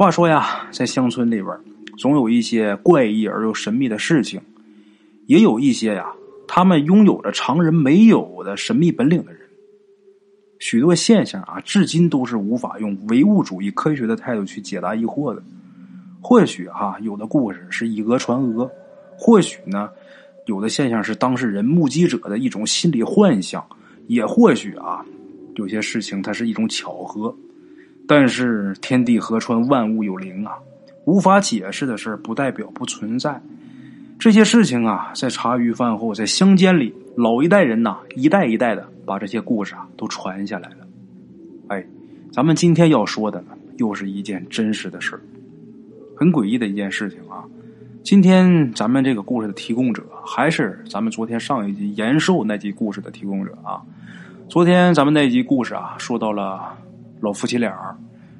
话说呀，在乡村里边，总有一些怪异而又神秘的事情，也有一些呀，他们拥有着常人没有的神秘本领的人。许多现象啊，至今都是无法用唯物主义科学的态度去解答疑惑的。或许哈，有的故事是以讹传讹，或许呢，有的现象是当事人目击者的一种心理幻想，也或许啊，有些事情它是一种巧合。但是天地河川万物有灵啊，无法解释的事不代表不存在。这些事情啊，在茶余饭后，在乡间里，老一代人呐，一代一代的把这些故事啊都传下来了。哎，咱们今天要说的呢，又是一件真实的事。很诡异的一件事情啊！今天咱们这个故事的提供者还是咱们昨天上一集延寿那集故事的提供者啊。昨天咱们那集故事啊，说到了老夫妻俩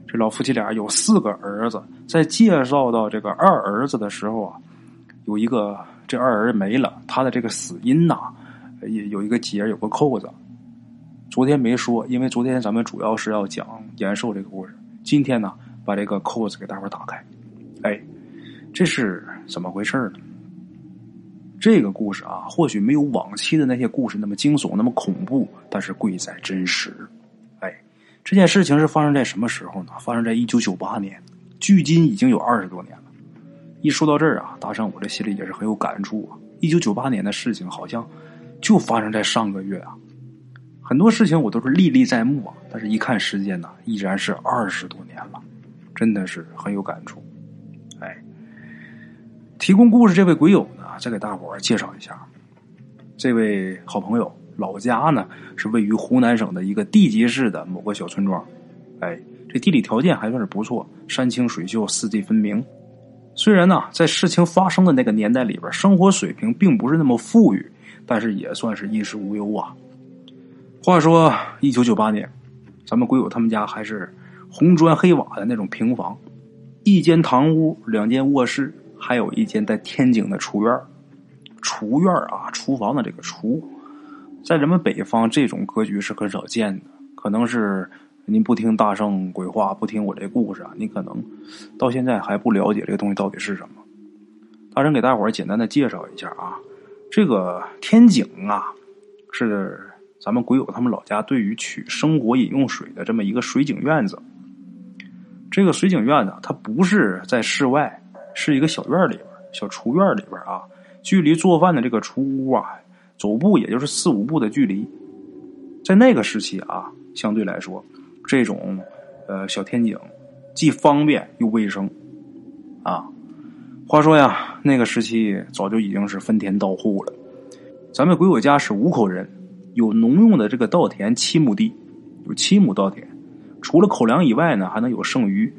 这老夫妻俩有四个儿子，在介绍到这个二儿子的时候啊，有一个这二儿子没了，他的这个死因呐，也有一个结，有个扣子。昨天没说，因为昨天咱们主要是要讲延寿这个故事。今天呢，把这个扣子给大伙打开。哎，这是怎么回事呢？这个故事啊，或许没有往期的那些故事那么惊悚、那么恐怖，但是贵在真实。这件事情是发生在什么时候呢？发生在一九九八年，距今已经有二十多年了。一说到这儿啊，大圣我这心里也是很有感触啊。一九九八年的事情好像就发生在上个月啊，很多事情我都是历历在目啊，但是一看时间呢，依然是二十多年了，真的是很有感触。哎，提供故事这位鬼友呢，再给大伙介绍一下，这位好朋友老家呢是位于湖南省的一个地级市的某个小村庄。哎，这地理条件还算是不错，山清水秀，四季分明。虽然呢，在事情发生的那个年代里边，生活水平并不是那么富裕，但是也算是衣食无忧啊。话说，一九九八年，咱们鬼友他们家还是红砖黑瓦的那种平房。一间堂屋，两间卧室，还有一间带天井的厨院厨院啊，厨房的这个厨，在咱们北方这种格局是很少见的。可能是您不听大圣鬼话，不听我这故事啊，你可能到现在还不了解这个东西到底是什么。大圣给大伙儿简单的介绍一下啊，这个天井啊，是咱们鬼友他们老家对于取生活饮用水的这么一个水井院子。这个水井院呢，它不是在室外，是一个小院里边，小厨院里边啊。距离做饭的这个厨屋啊，走步也就是四五步的距离。在那个时期啊，相对来说，这种呃小天井既方便又卫生啊。话说呀，那个时期早就已经是分田到户了。咱们鬼友家是五口人，有农用的这个稻田七亩地，有七亩稻田。除了口粮以外呢，还能有剩余，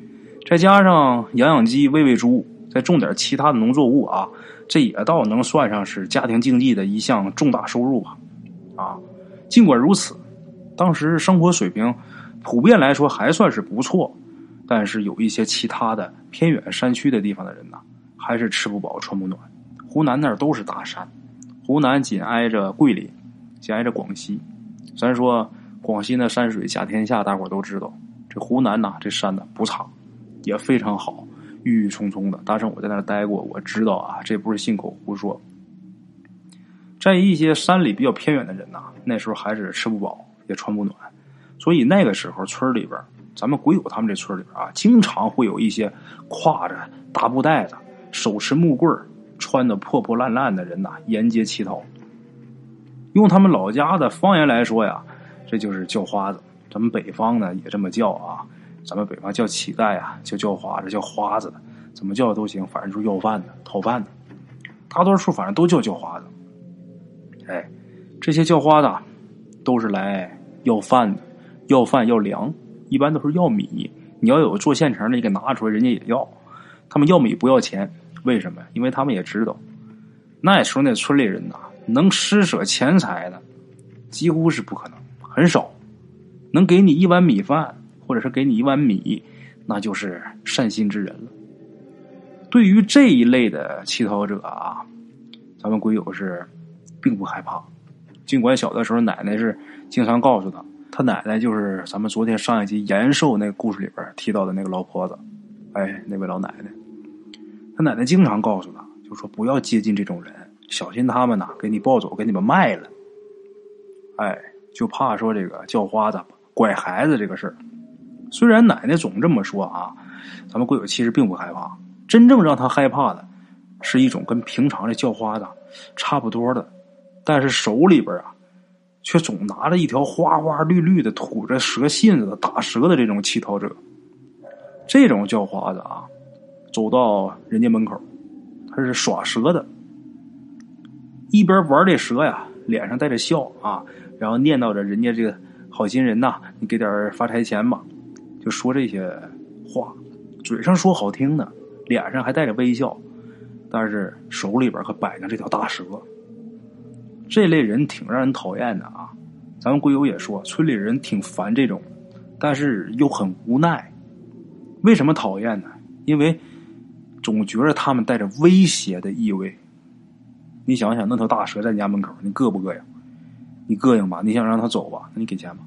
再加上养养鸡、喂喂猪，再种点其他的农作物啊，这也倒能算上是家庭经济的一项重大收入吧。啊，尽管如此，当时生活水平普遍来说还算是不错，但是有一些其他的偏远山区的地方的人呢，还是吃不饱穿不暖。湖南那儿都是大山，湖南紧挨着桂林，紧挨着广西，咱说。广西那山水甲天下，大伙都知道。这湖南呐，这山呢不差，也非常好，郁郁葱葱的。大圣我在那儿待过，我知道啊，这不是信口胡说。在一些山里比较偏远的人呐，那时候还是吃不饱，也穿不暖，所以那个时候村里边，咱们鬼友他们这村里边啊，经常会有一些挎着大布袋子、手持木棍穿的破破烂烂的人呐，沿街乞讨。用他们老家的方言来说呀。这就是叫花子，咱们北方呢也这么叫啊。咱们北方叫乞丐啊，叫叫花子，叫花子的，怎么叫都行，反正就是要饭的、讨饭的。大多数反正都叫叫花子。哎，这些叫花子都是来要饭的，要饭要粮，一般都是要米。你要有做现成的，你给拿出来，人家也要。他们要米不要钱，为什么？因为他们也知道，那时候那村里人呐，能施舍钱财的几乎是不可能。很少，能给你一碗米饭，或者是给你一碗米，那就是善心之人了。对于这一类的乞讨者啊，咱们鬼友是并不害怕。尽管小的时候奶奶是经常告诉他，他奶奶就是咱们昨天上一集延寿那个故事里边提到的那个老婆子。哎，那位老奶奶，他奶奶经常告诉他，就说不要接近这种人，小心他们呐给你抱走，给你们卖了。哎，就怕说这个叫花子拐孩子这个事儿。虽然奶奶总这么说啊，咱们贵友其实并不害怕。真正让他害怕的，是一种跟平常的叫花子差不多的，但是手里边啊，却总拿着一条花花绿绿的、吐着蛇信子的大蛇的这种乞讨者。这种叫花子啊，走到人家门口，他是耍蛇的，一边玩这蛇呀，脸上带着笑啊，然后念叨着人家这个好心人呐，你给点发财钱吧。就说这些话，嘴上说好听的，脸上还带着微笑，但是手里边可摆着这条大蛇。这类人挺让人讨厌的啊！咱们龟友也说，村里人挺烦这种，但是又很无奈。为什么讨厌呢？因为总觉着他们带着威胁的意味。你想想，那条大蛇在你家门口，你膈不膈应？你膈应吧？你想让他走吧？那你给钱吧？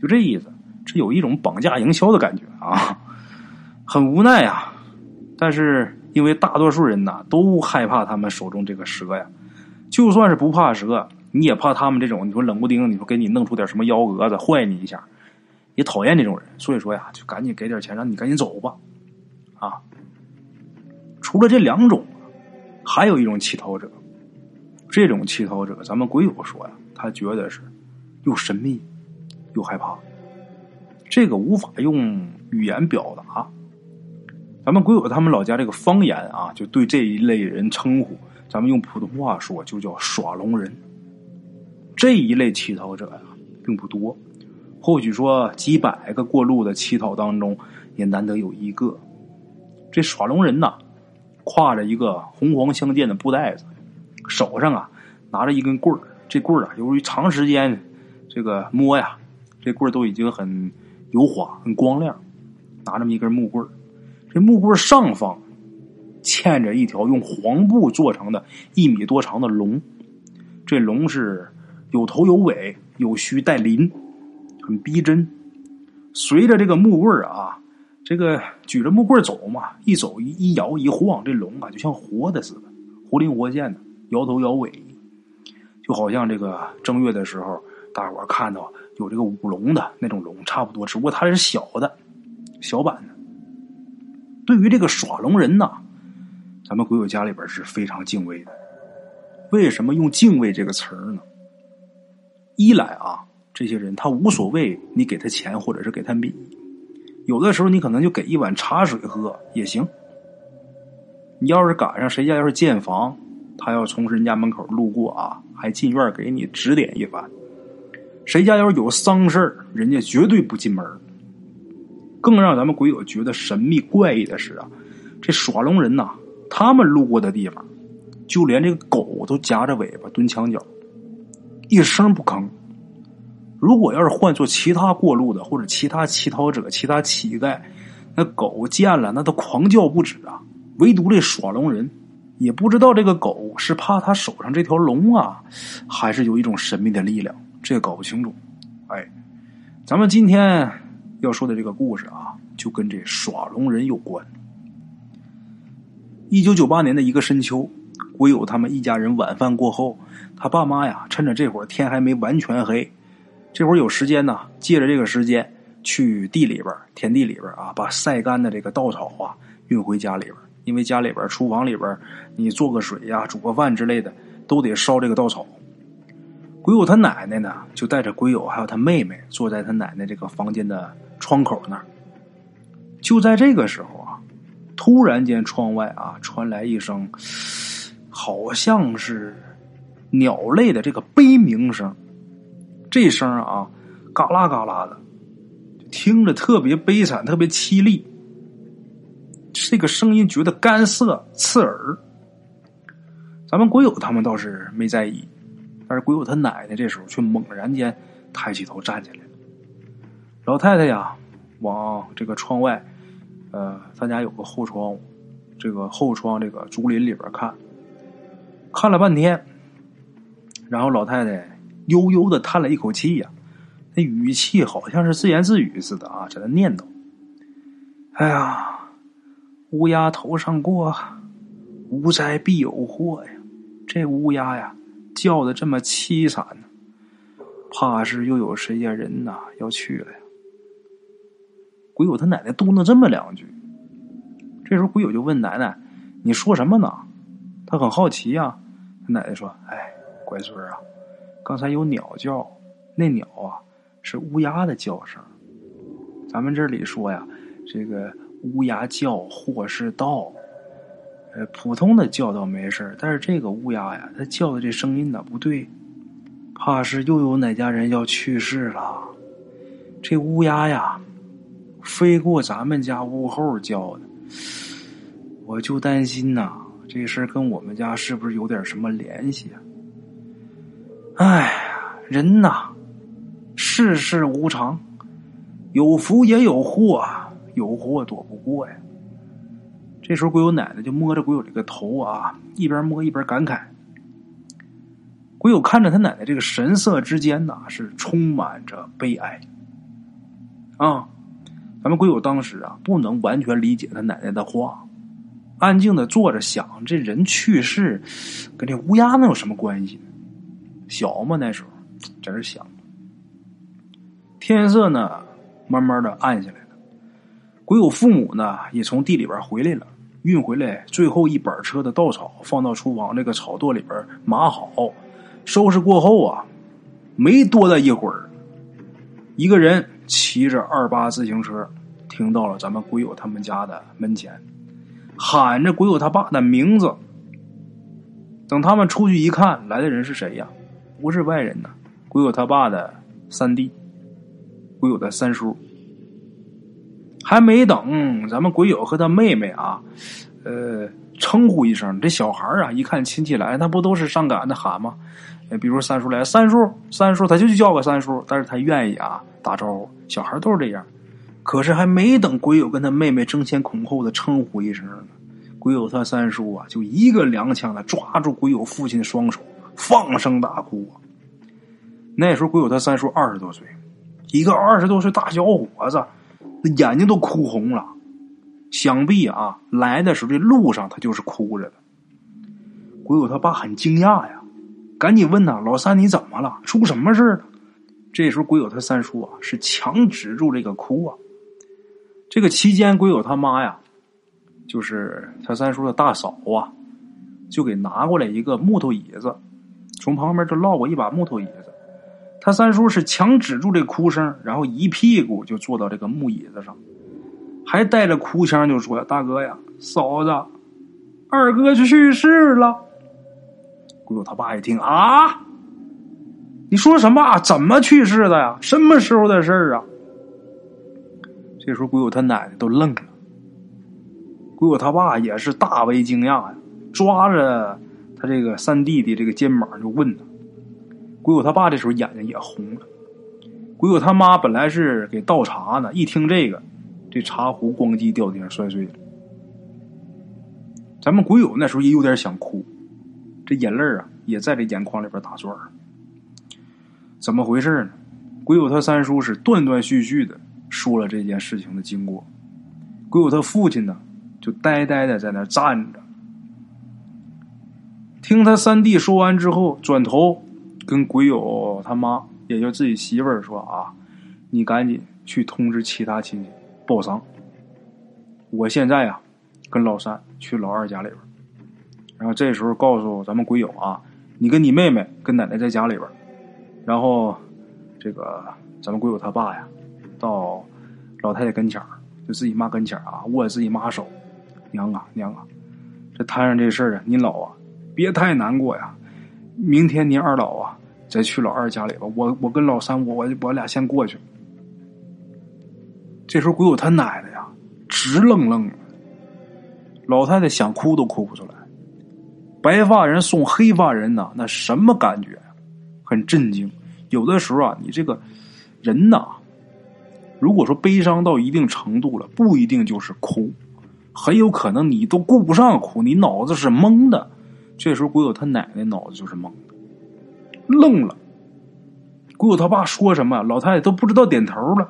就这意思。这有一种绑架营销的感觉啊，很无奈啊。但是因为大多数人呐都害怕他们手中这个蛇呀，就算是不怕蛇，你也怕他们这种你说冷不丁你说给你弄出点什么幺蛾子坏你一下，也讨厌这种人。所以说呀，就赶紧给点钱，让你赶紧走吧。啊，除了这两种，还有一种乞讨者。这种乞讨者，咱们鬼友说呀，他觉得是又神秘又害怕。这个无法用语言表达，咱们鬼友他们老家这个方言啊，就对这一类人称呼，咱们用普通话说就叫耍龙人。这一类乞讨者呀，并不多，或许说几百个过路的乞讨当中，也难得有一个。这耍龙人呐，挎着一个红黄相间的布袋子，手上啊拿着一根棍儿，这棍儿啊，由于长时间这个摸呀，这棍儿都已经很。油滑很光亮，拿这么一根木棍这木棍上方嵌着一条用黄布做成的一米多长的龙，这龙是有头有尾，有须带鳞，很逼真。随着这个木棍啊，这个举着木棍走嘛，一走一一摇一晃，这龙啊就像活的似的，活灵活现的，摇头摇尾，就好像这个正月的时候，大伙看到。有这个舞龙的那种龙差不多，只不过它是小的，小版的。对于这个耍龙人呐，咱们鬼友家里边是非常敬畏的。为什么用敬畏这个词儿呢？一来啊，这些人他无所谓，你给他钱或者是给他米，有的时候你可能就给一碗茶水喝也行。你要是赶上谁家要是建房，他要从人家门口路过啊，还进院给你指点一番。谁家要是有丧事人家绝对不进门。更让咱们鬼友觉得神秘怪异的是啊，这耍龙人呐，他们路过的地方，就连这个狗都夹着尾巴蹲墙角，一声不吭。如果要是换做其他过路的或者其他乞讨者、其他乞丐，那狗见了那都狂叫不止啊。唯独这耍龙人，也不知道这个狗是怕他手上这条龙啊，还是有一种神秘的力量。这也搞不清楚，哎，咱们今天要说的这个故事啊，就跟这耍龙人有关。一九九八年的一个深秋，鬼友他们一家人晚饭过后，他爸妈呀，趁着这会儿天还没完全黑，这会儿有时间呢，借着这个时间去地里边、田地里边啊，把晒干的这个稻草啊运回家里边，因为家里边厨房里边，你做个水呀、煮个饭之类的，都得烧这个稻草。鬼友他奶奶呢，就带着鬼友还有他妹妹坐在他奶奶这个房间的窗口那儿。就在这个时候啊，突然间窗外啊传来一声，好像是鸟类的这个悲鸣声。这声啊，嘎啦嘎啦的，听着特别悲惨，特别凄厉。这个声音觉得干涩刺耳。咱们鬼友他们倒是没在意。而鬼友他奶奶这时候却猛然间抬起头站起来了。老太太呀，往这个窗外，呃，咱家有个后窗，这个后窗这个竹林里边看，看了半天，然后老太太悠悠的叹了一口气呀，那语气好像是自言自语似的啊，在那念叨：“哎呀，乌鸦头上过，无灾必有祸呀。这乌鸦呀，叫的这么凄惨呢，怕是又有谁家人呐要去了呀。鬼友他奶奶嘟囔这么两句，这时候鬼友就问奶奶：“你说什么呢？”他很好奇呀。他奶奶说：“哎，乖孙啊，刚才有鸟叫，那鸟啊是乌鸦的叫声。咱们这里说呀，这个乌鸦叫祸是道。”呃，普通的叫倒没事但是这个乌鸦呀，它叫的这声音呢不对，怕是又有哪家人要去世了。这乌鸦呀，飞过咱们家屋后叫的，我就担心呐，这事跟我们家是不是有点什么联系啊？哎呀，人呐，世事无常，有福也有祸，有祸躲不过呀。这时候，鬼友奶奶就摸着鬼友这个头啊，一边摸一边感慨。鬼友看着他奶奶这个神色之间呢，是充满着悲哀。啊，咱们鬼友当时啊，不能完全理解他奶奶的话，安静的坐着想：这人去世跟这乌鸦能有什么关系呢？小嘛，那时候在这想。天色呢，慢慢的暗下来了。鬼友父母呢，也从地里边回来了。运回来最后一板车的稻草，放到厨房这个草垛里边码好，收拾过后啊，没多大一会儿，一个人骑着二八自行车停到了咱们鬼友他们家的门前，喊着鬼友他爸的名字。等他们出去一看，来的人是谁呀？不是外人呐，鬼友他爸的三弟，鬼友的三叔。还没等咱们鬼友和他妹妹啊，呃，称呼一声，这小孩啊，一看亲戚来，他不都是上赶着喊吗？比如三叔来，三叔，三叔，他就叫个三叔，但是他愿意啊打招呼。小孩都是这样。可是还没等鬼友跟他妹妹争先恐后的称呼一声呢，鬼友他三叔啊，就一个踉跄的抓住鬼友父亲的双手，放声大哭啊。那时候鬼友他三叔二十多岁，一个二十多岁大小伙子。那眼睛都哭红了，想必啊，来的时候这路上他就是哭着的。鬼友他爸很惊讶呀，赶紧问他：“老三你怎么了？出什么事了？”这时候鬼友他三叔啊是强止住这个哭啊。这个期间，鬼友他妈呀，就是他三叔的大嫂啊，就给拿过来一个木头椅子，从旁边就落过一把木头椅子。他三叔是强止住这哭声，然后一屁股就坐到这个木椅子上，还带着哭腔就说：“大哥呀，嫂子，二哥去世了。”鬼友他爸一听啊，你说什么？怎么去世的呀？什么时候的事儿啊？这时候鬼友他奶奶都愣了，鬼友他爸也是大为惊讶呀，抓着他这个三弟弟这个肩膀就问他。鬼友他爸这时候眼睛也红了，鬼友他妈本来是给倒茶呢，一听这个，这茶壶咣叽掉地上摔碎了。咱们鬼友那时候也有点想哭，这眼泪啊也在这眼眶里边打转怎么回事呢？鬼友他三叔是断断续续的说了这件事情的经过，鬼友他父亲呢就呆呆的在那站着，听他三弟说完之后，转头。跟鬼友他妈，也就自己媳妇儿说啊，你赶紧去通知其他亲戚报丧。我现在呀，跟老三去老二家里边然后这时候告诉咱们鬼友啊，你跟你妹妹跟奶奶在家里边然后这个咱们鬼友他爸呀，到老太太跟前就自己妈跟前啊，握自己妈手，娘啊娘啊，这摊上这事儿啊，您老啊别太难过呀。明天您二老啊，再去老二家里吧。我我跟老三，我我我俩先过去。这时候鬼友他奶奶呀，直愣愣的。老太太想哭都哭不出来。白发人送黑发人呐，那什么感觉？很震惊。有的时候啊，你这个人呐，如果说悲伤到一定程度了，不一定就是哭，很有可能你都顾不上哭，你脑子是懵的。这时候，鬼友他奶奶脑子就是懵的，愣了。鬼友他爸说什么，老太太都不知道，点头了。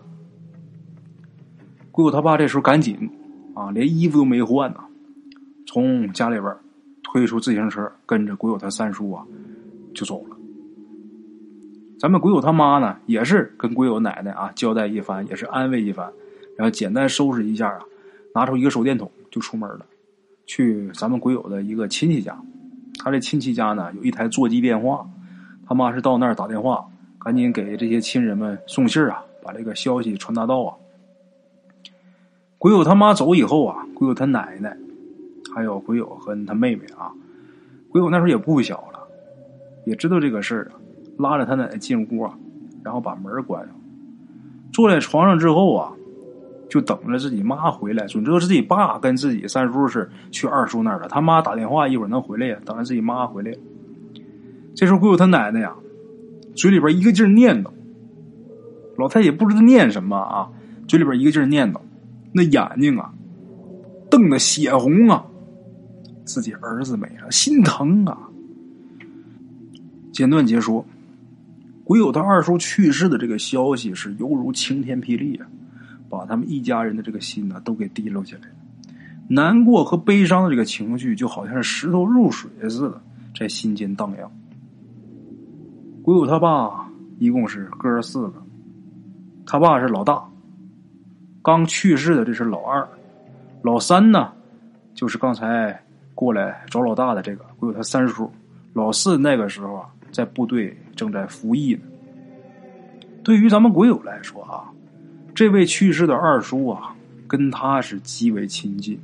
鬼友他爸这时候赶紧啊，连衣服都没换呢，从家里边推出自行车，跟着鬼友他三叔啊就走了。咱们鬼友他妈呢，也是跟鬼友奶奶啊交代一番，也是安慰一番，然后简单收拾一下啊，拿出一个手电筒就出门了，去咱们鬼友的一个亲戚家。他这亲戚家呢有一台座机电话，他妈是到那儿打电话，赶紧给这些亲人们送信啊，把这个消息传达到啊。鬼友他妈走以后啊，鬼友他奶奶，还有鬼友和他妹妹啊，鬼友那时候也不小了，也知道这个事儿啊，拉着他奶奶进屋啊，然后把门关上，坐在床上之后啊，就等着自己妈回来。准知道自己爸跟自己三叔是去二叔那儿了，他妈打电话一会儿能回来呀，等着自己妈回来。这时候鬼友他奶奶呀，嘴里边一个劲儿念叨，老太也不知道念什么啊，嘴里边一个劲儿念叨。那眼睛啊，瞪得血红啊！自己儿子没了，心疼啊！简短结说，鬼友他二叔去世的这个消息是犹如晴天霹雳啊，把他们一家人的这个心呢都给提溜起来了。难过和悲伤的这个情绪就好像是石头入水似的，在心间荡漾。鬼友他爸一共是哥四个，他爸是老大。刚去世的这是老二，老三呢，就是刚才过来找老大的这个，鬼友他三叔。老四那个时候啊，在部队正在服役呢。对于咱们鬼友来说啊，这位去世的二叔啊，跟他是极为亲近。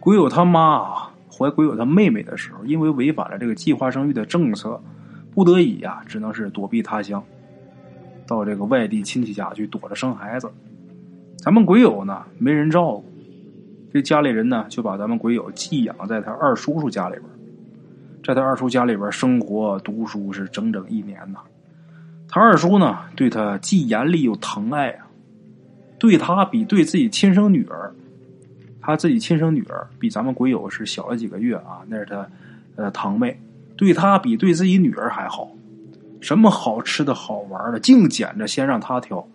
鬼友他妈啊，怀鬼友他妹妹的时候，因为违反了这个计划生育的政策，不得已呀，只能是躲避他乡，到这个外地亲戚家去躲着生孩子。咱们鬼友呢，没人照顾，这家里人呢就把咱们鬼友寄养在他二叔叔家里边，在他二叔家里边生活读书是整整一年呐。他二叔呢对他既严厉又疼爱啊，对他比对自己亲生女儿，他自己亲生女儿比咱们鬼友是小了几个月啊，那是他呃堂妹，对他比对自己女儿还好，什么好吃的好玩的，净捡着先让他挑。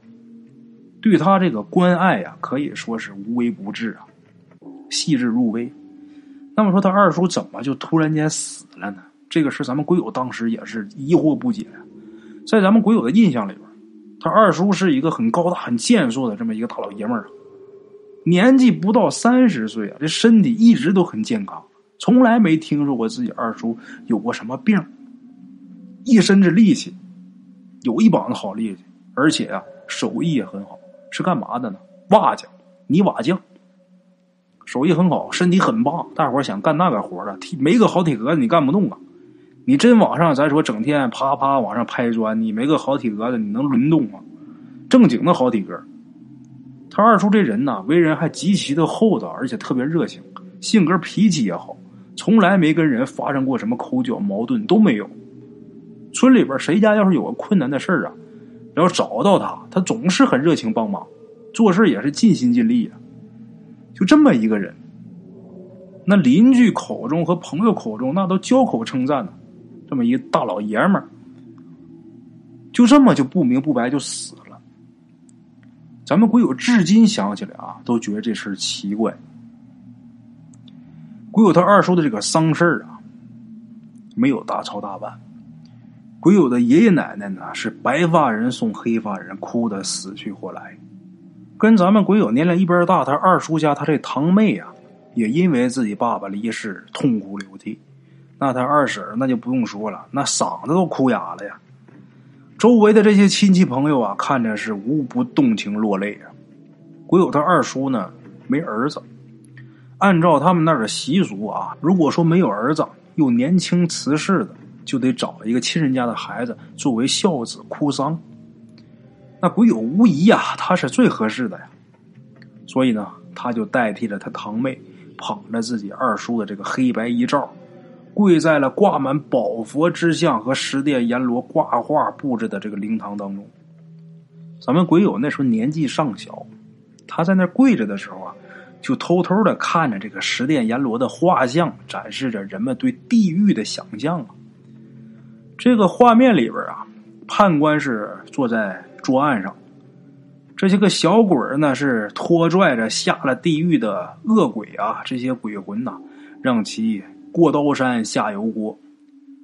对他这个关爱呀，可以说是无微不至啊，细致入微。那么说他二叔怎么就突然间死了呢？这个事咱们鬼友当时也是疑惑不解。在咱们鬼友的印象里边，他二叔是一个很高大、很健硕的这么一个大老爷们儿，年纪不到三十岁啊，这身体一直都很健康，从来没听说过自己二叔有过什么病，一身子力气，有一膀子好力气，而且啊，手艺也很好。是干嘛的呢？瓦匠，泥瓦匠，手艺很好，身体很棒。大伙想干那个活的，没个好体格你干不动啊！你真往上，咱说整天啪啪往上拍砖，你没个好体格子，你能轮动吗？正经的好体格。他二叔这人呢，为人还极其的厚道，而且特别热情，性格脾气也好，从来没跟人发生过什么口角矛盾都没有。村里边谁家要是有个困难的事儿啊？要找到他，他总是很热情帮忙，做事也是尽心尽力啊。就这么一个人，那邻居口中和朋友口中那都交口称赞呢。这么一大老爷们儿，就这么就不明不白就死了。咱们鬼友至今想起来啊，都觉得这事奇怪。鬼友他二叔的这个丧事啊，没有大操大办。鬼友的爷爷奶奶呢，是白发人送黑发人，哭得死去活来。跟咱们鬼友年龄一边大，他二叔家他这堂妹啊，也因为自己爸爸离世痛哭流涕。那他二婶那就不用说了，那嗓子都哭哑了呀。周围的这些亲戚朋友啊，看着是无不动情落泪啊。鬼友他二叔呢，没儿子。按照他们那儿的习俗啊，如果说没有儿子，又年轻辞世的。就得找一个亲人家的孩子作为孝子哭丧，那鬼友无疑呀，他是最合适的呀。所以呢，他就代替了他堂妹，捧着自己二叔的这个黑白遗照，跪在了挂满宝佛之像和十殿阎罗挂画布置的这个灵堂当中。咱们鬼友那时候年纪尚小，他在那跪着的时候啊，就偷偷的看着这个十殿阎罗的画像，展示着人们对地狱的想象啊。这个画面里边啊，判官是坐在桌案上，这些个小鬼呢，是拖拽着下了地狱的恶鬼啊，这些鬼魂呐，让其过刀山下油锅，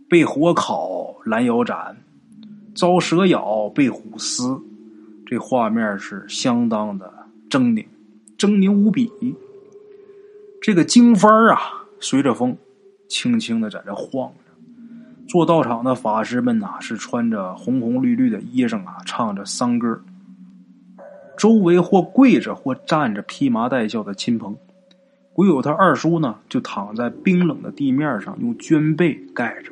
被火烤拦腰斩，遭蛇咬被虎撕，这画面是相当的狰狞，狰狞无比。这个经幡啊，随着风轻轻的在这晃着。做道场的法师们呐，是穿着红红绿绿的衣裳啊，唱着丧歌。周围或跪着或站着披麻戴孝的亲朋，鬼友他二叔呢，就躺在冰冷的地面上，用绢被盖着。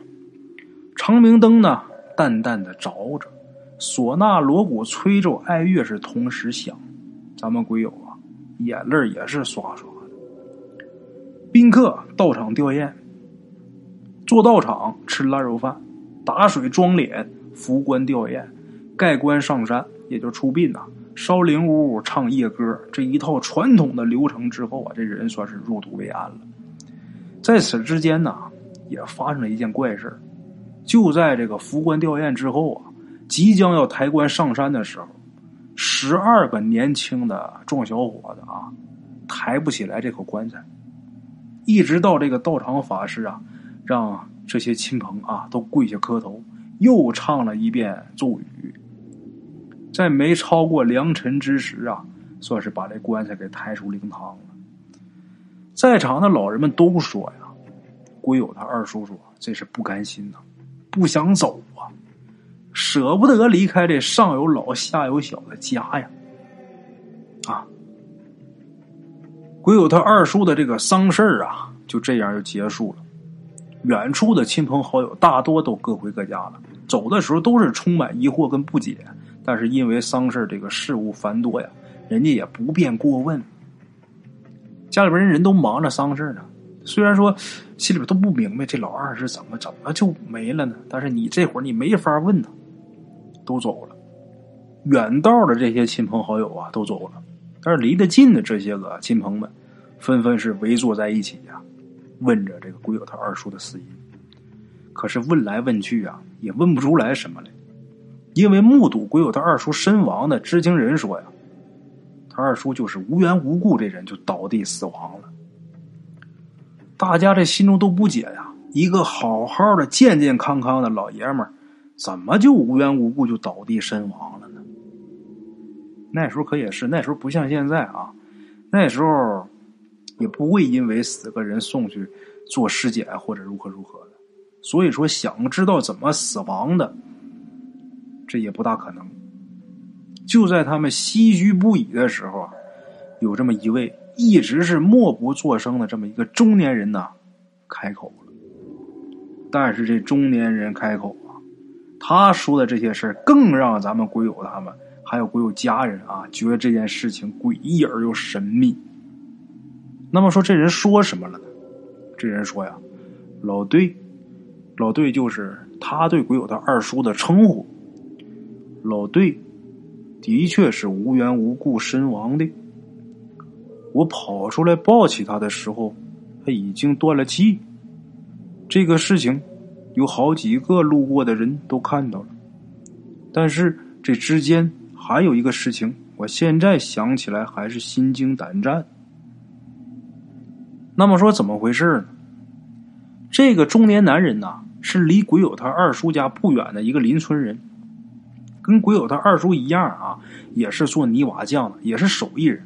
长明灯呢，淡淡的着着，唢呐锣鼓吹奏哀乐是同时响。咱们鬼友啊，眼泪也是刷刷的。宾客到场吊唁，做道场吃腊肉饭，打水装脸，扶棺吊唁，盖棺上山，也就出殡呐。烧灵屋唱夜歌这一套传统的流程之后啊，这人算是入土为安了。在此之间呢，也发生了一件怪事就在这个福官吊唁之后啊，即将要抬棺上山的时候，十二个年轻的壮小伙子啊，抬不起来这口棺材，一直到这个道场法师啊，让这些亲朋啊都跪下磕头，又唱了一遍咒语。在没超过良辰之时啊，算是把这棺材给抬出灵堂了。在场的老人们都说呀：“鬼友他二叔叔这是不甘心呐，不想走啊，舍不得离开这上有老下有小的家呀。”啊，鬼友他二叔的这个丧事啊，就这样就结束了。远处的亲朋好友大多都各回各家了，走的时候都是充满疑惑跟不解。但是因为丧事这个事务繁多呀，人家也不便过问。家里边人人都忙着丧事呢，虽然说心里边都不明白这老二是怎么怎么就没了呢，但是你这会儿你没法问呢，都走了。远道的这些亲朋好友啊都走了，但是离得近的这些个亲朋们，纷纷是围坐在一起呀，问着这个鬼友他二叔的死因。可是问来问去啊，也问不出来什么来。因为目睹鬼友他二叔身亡的知情人说呀，他二叔就是无缘无故这人就倒地死亡了。大家这心中都不解呀，一个好好的健健康康的老爷们儿，怎么就无缘无故就倒地身亡了呢？那时候可也是，那时候不像现在啊，那时候也不会因为死个人送去做尸检或者如何如何的，所以说想知道怎么死亡的。这也不大可能。就在他们唏嘘不已的时候啊，有这么一位一直是默不作声的这么一个中年人呐，开口了。但是这中年人开口啊，他说的这些事更让咱们鬼友他们还有鬼友家人啊，觉得这件事情诡异而又神秘。那么说这人说什么了呢？这人说呀：“老队，老队就是他对鬼友的二叔的称呼。”老队的确是无缘无故身亡的。我跑出来抱起他的时候，他已经断了气。这个事情有好几个路过的人都看到了，但是这之间还有一个事情，我现在想起来还是心惊胆战。那么说怎么回事呢？这个中年男人呐，是离鬼友他二叔家不远的一个邻村人。跟鬼友他二叔一样啊，也是做泥瓦匠的，也是手艺人。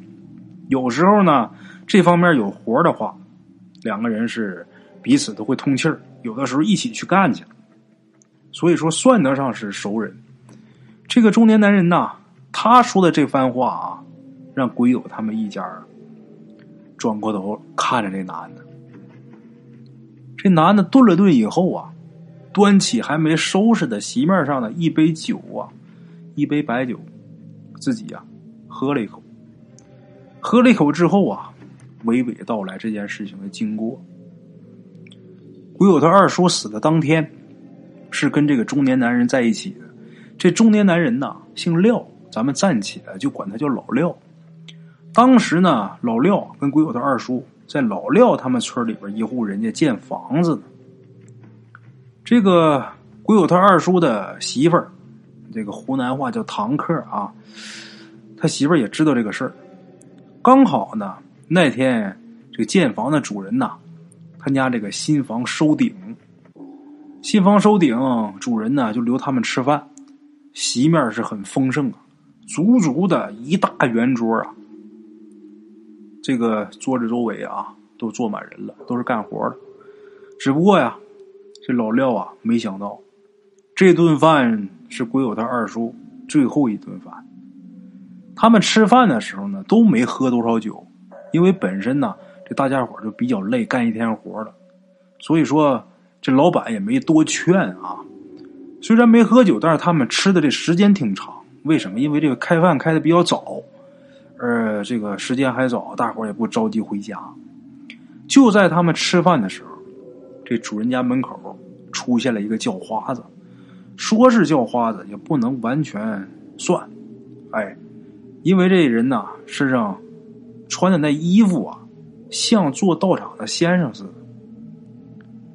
有时候呢，这方面有活的话，两个人是彼此都会通气儿。有的时候一起去干去，所以说算得上是熟人。这个中年男人呐，他说的这番话啊，让鬼友他们一家转过头看着这男的。这男的顿了顿以后啊，端起还没收拾的席面上的一杯酒啊。一杯白酒，自己呀喝了一口，喝了一口之后啊，娓娓道来这件事情的经过。鬼友他二叔死的当天，是跟这个中年男人在一起的。这中年男人呐，姓廖，咱们暂且就管他叫老廖。当时呢，老廖跟鬼友他二叔在老廖他们村里边一户人家建房子。这个鬼友他二叔的媳妇儿。这个湖南话叫堂客啊，他媳妇儿也知道这个事儿。刚好呢，那天这个建房的主人呐，他家这个新房收顶，新房收顶，主人呢就留他们吃饭，席面是很丰盛啊，足足的一大圆桌啊。这个桌子周围啊，都坐满人了，都是干活的。只不过呀，这老廖啊，没想到这顿饭是鬼友他二叔最后一顿饭。他们吃饭的时候呢，都没喝多少酒，因为本身呢，这大家伙就比较累，干一天活了，所以说这老板也没多劝啊。虽然没喝酒，但是他们吃的这时间挺长。为什么？因为这个开饭开的比较早，呃，这个时间还早，大伙也不着急回家。就在他们吃饭的时候，这主人家门口出现了一个叫花子，说是叫花子，也不能完全算，哎。因为这人呐，身上穿的那衣服啊，像做道场的先生似的，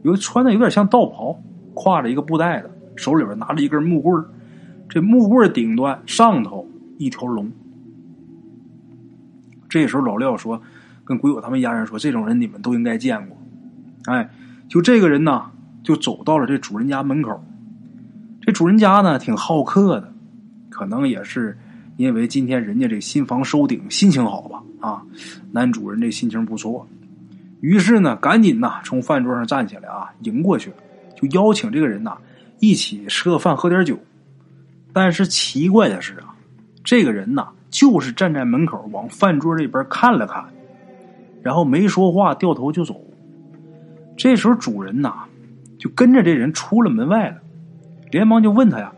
有穿的有点像道袍，挎着一个布袋子，手里边拿着一根木棍这木棍顶端上头一条龙。这时候老廖说：“跟鬼友他们一家人说，这种人你们都应该见过。”哎，就这个人呢，就走到了这主人家门口。这主人家呢，挺好客的，可能也是。因为今天人家这新房收顶，心情好吧？啊，男主人这心情不错，于是呢，赶紧呐从饭桌上站起来啊，迎过去，就邀请这个人呐一起吃个饭，喝点酒。但是奇怪的是啊，这个人呐就是站在门口往饭桌这边看了看，然后没说话，掉头就走。这时候主人呐就跟着这人出了门外了，连忙就问他呀。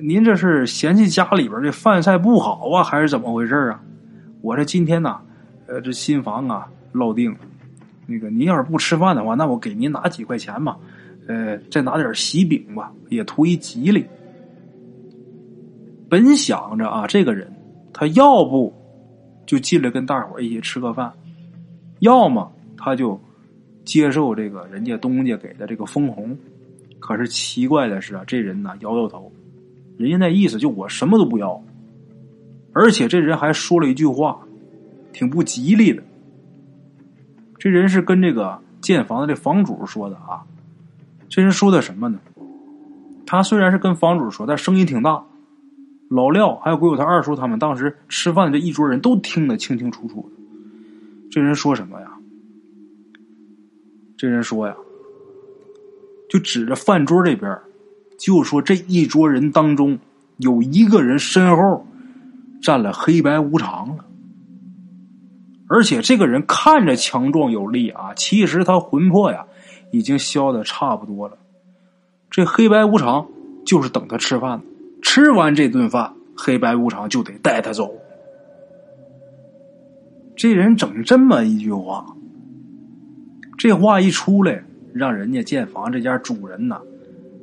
您这是嫌弃家里边这饭菜不好啊，还是怎么回事啊？我这今天呢，呃，这新房啊落定了。那个您要是不吃饭的话，那我给您拿几块钱吧，呃，再拿点喜饼吧，也图一吉利。本想着啊，这个人他要不就进来跟大伙一起吃个饭，要么他就接受这个人家东家给的这个分红。可是奇怪的是啊，这人呢摇摇头。人家那意思就我什么都不要，而且这人还说了一句话，挺不吉利的。这人是跟这个建房的这房主说的啊。这人说的什么呢？他虽然是跟房主说，但声音挺大。老廖还有鬼友他二叔他们当时吃饭的这一桌人都听得清清楚楚的。这人说什么呀？这人说呀，就指着饭桌这边。就说这一桌人当中有一个人身后站了黑白无常了，而且这个人看着强壮有力啊，其实他魂魄呀已经消的差不多了。这黑白无常就是等他吃饭，吃完这顿饭，黑白无常就得带他走。这人整这么一句话，这话一出来，让人家建房这家主人呐。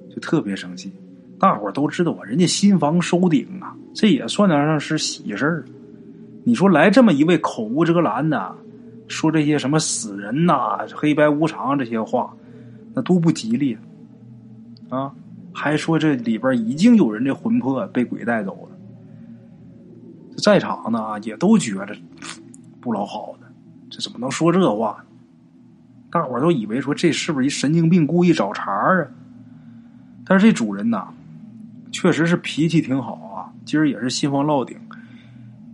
就特别生气，大伙都知道啊，人家新房收顶啊，这也算得上是喜事儿。你说来这么一位口无遮拦的，说这些什么死人呐、黑白无常这些话，那多不吉利啊！还说这里边已经有人的魂魄被鬼带走了，在场的啊也都觉着不老好的，这怎么能说这话呢？大伙都以为说这是不是一神经病故意找茬啊？但是这主人呐，确实是脾气挺好啊。今儿也是新房落顶，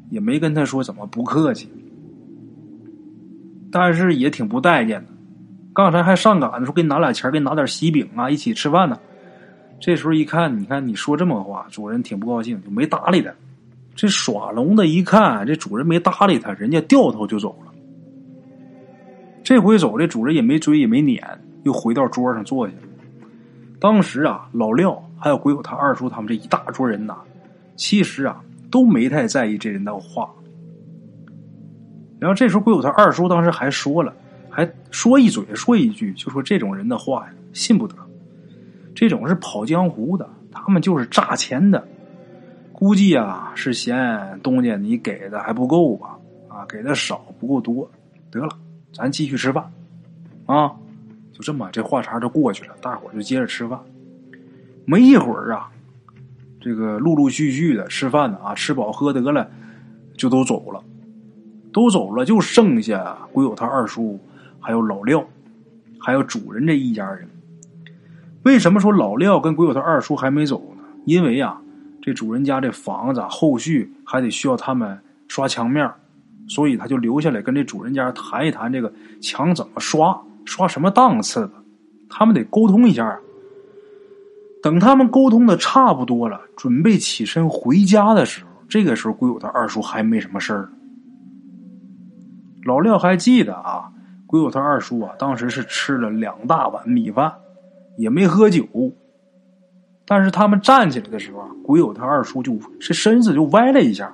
也没跟他说怎么不客气。但是也挺不待见的。刚才还上赶着说给你拿俩钱，给你拿点喜饼啊，一起吃饭呢。这时候一看，你看你说这么话，主人挺不高兴，就没搭理他。这耍龙的一看，这主人没搭理他，人家掉头就走了。这回走，这主人也没追，也没撵，又回到桌上坐下了。当时啊，老廖还有鬼友他二叔他们这一大桌人呐，其实啊都没太在意这人的话。然后这时候鬼友他二叔当时还说了，还说一嘴说一句，就说这种人的话呀，信不得。这种是跑江湖的，他们就是诈钱的。估计啊是嫌东家你给的还不够吧？啊，给的少不够多。得了，咱继续吃饭啊。就这么，这话茬就过去了，大伙就接着吃饭。没一会儿啊，这个陆陆续续的吃饭的啊，吃饱喝得了，就都走了，都走了，就剩下鬼友他二叔还有老廖，还有主人这一家人。为什么说老廖跟鬼友他二叔还没走呢？因为呀，这主人家这房子后续还得需要他们刷墙面，所以他就留下来跟这主人家谈一谈这个墙怎么刷，刷什么档次的，他们得沟通一下。等他们沟通的差不多了，准备起身回家的时候，这个时候鬼友他二叔还没什么事儿。老廖还记得啊，鬼友他二叔啊，当时是吃了两大碗米饭。也没喝酒，但是他们站起来的时候啊，鬼友他二叔就是身子就歪了一下。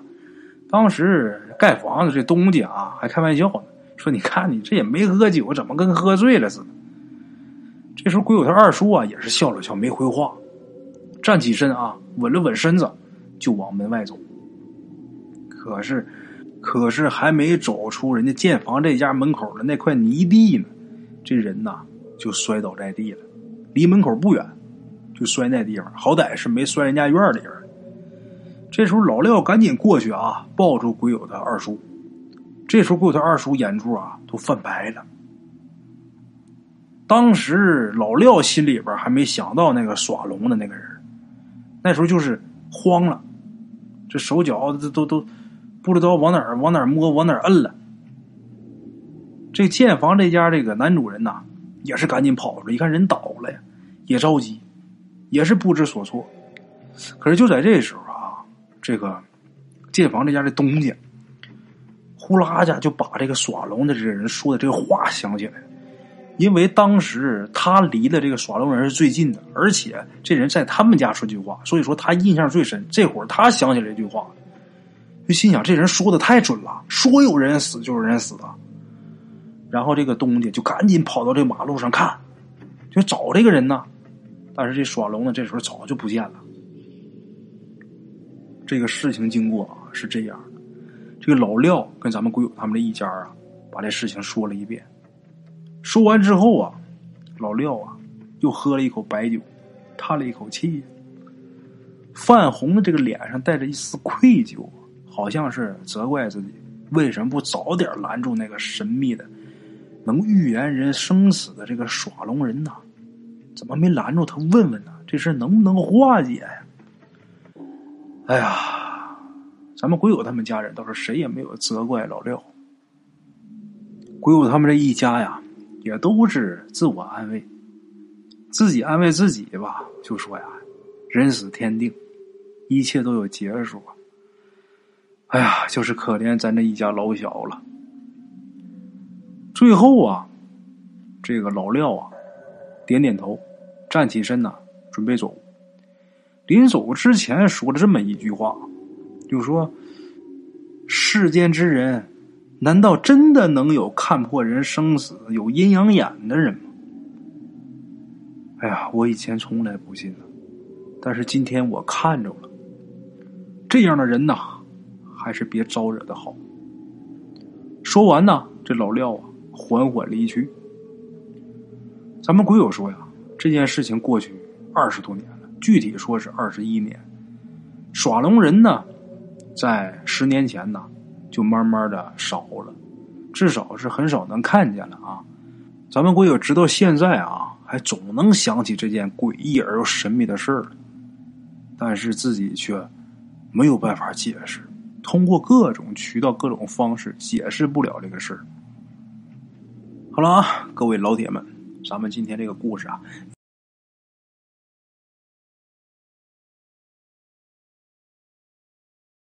当时盖房子这东家啊，还开玩笑呢，说：“你看你这也没喝酒，怎么跟喝醉了似的？”这时候鬼友他二叔啊，也是笑了笑，没回话，站起身啊，稳了稳身子，就往门外走。可是，可是还没走出人家建房这家门口的那块泥地呢，这人呐就摔倒在地了。离门口不远，就摔那地方，好歹是没摔人家院里边。这时候老廖赶紧过去啊，抱住鬼友的二叔。这时候鬼友的二叔眼珠啊都泛白了。当时老廖心里边还没想到那个耍龙的那个人，那时候就是慌了，这手脚都都都不知道往哪儿往哪儿摸往哪儿摁了。这建房这家这个男主人呐，也是赶紧跑了，一看人倒了呀。也着急，也是不知所措。可是就在这时候，这个建房这家的东家，呼啦家就把这个耍龙的这个人说的这个话想起来。因为当时他离的这个耍龙人是最近的，而且这人在他们家说句话，所以说他印象最深。这会儿他想起来这句话，就心想这人说的太准了，说有人死就有人死啊。然后这个东家就赶紧跑到这马路上看，就找这个人呢。但是这耍龙的，这时候早就不见了。这个事情经过啊是这样的：这个老廖跟咱们鬼友他们这一家啊，把这事情说了一遍。说完之后啊，老廖啊又喝了一口白酒，叹了一口气，泛红的这个脸上带着一丝愧疚，好像是责怪自己为什么不早点拦住那个神秘的、能预言人生死的这个耍龙人呢？怎么没拦住他问问呢？这事能不能化解呀？哎呀，咱们鬼友他们家人倒是谁也没有责怪老廖。鬼友他们这一家呀，也都是自我安慰，自己安慰自己吧，就说呀：“人死天定，一切都有结束。”哎呀，就是可怜咱这一家老小了。最后啊，这个老廖啊，点点头。站起身呐，准备走。临走之前说了这么一句话，就说：“世间之人，难道真的能有看破人生死、有阴阳眼的人吗？”哎呀，我以前从来不信呢，但是今天我看着了。这样的人呐，还是别招惹的好。说完呢，这老廖啊，缓缓离去。咱们鬼友说呀。这件事情过去二十多年，具体说是二十一年。耍龙人呢，在十年前呢，就慢慢的少了，至少是很少能看见了啊。咱们鬼友直到现在啊，还总能想起这件诡异而又神秘的事儿，但是自己却没有办法解释，通过各种渠道、各种方式解释不了这个事儿。好了啊，各位老铁们。咱们今天这个故事啊。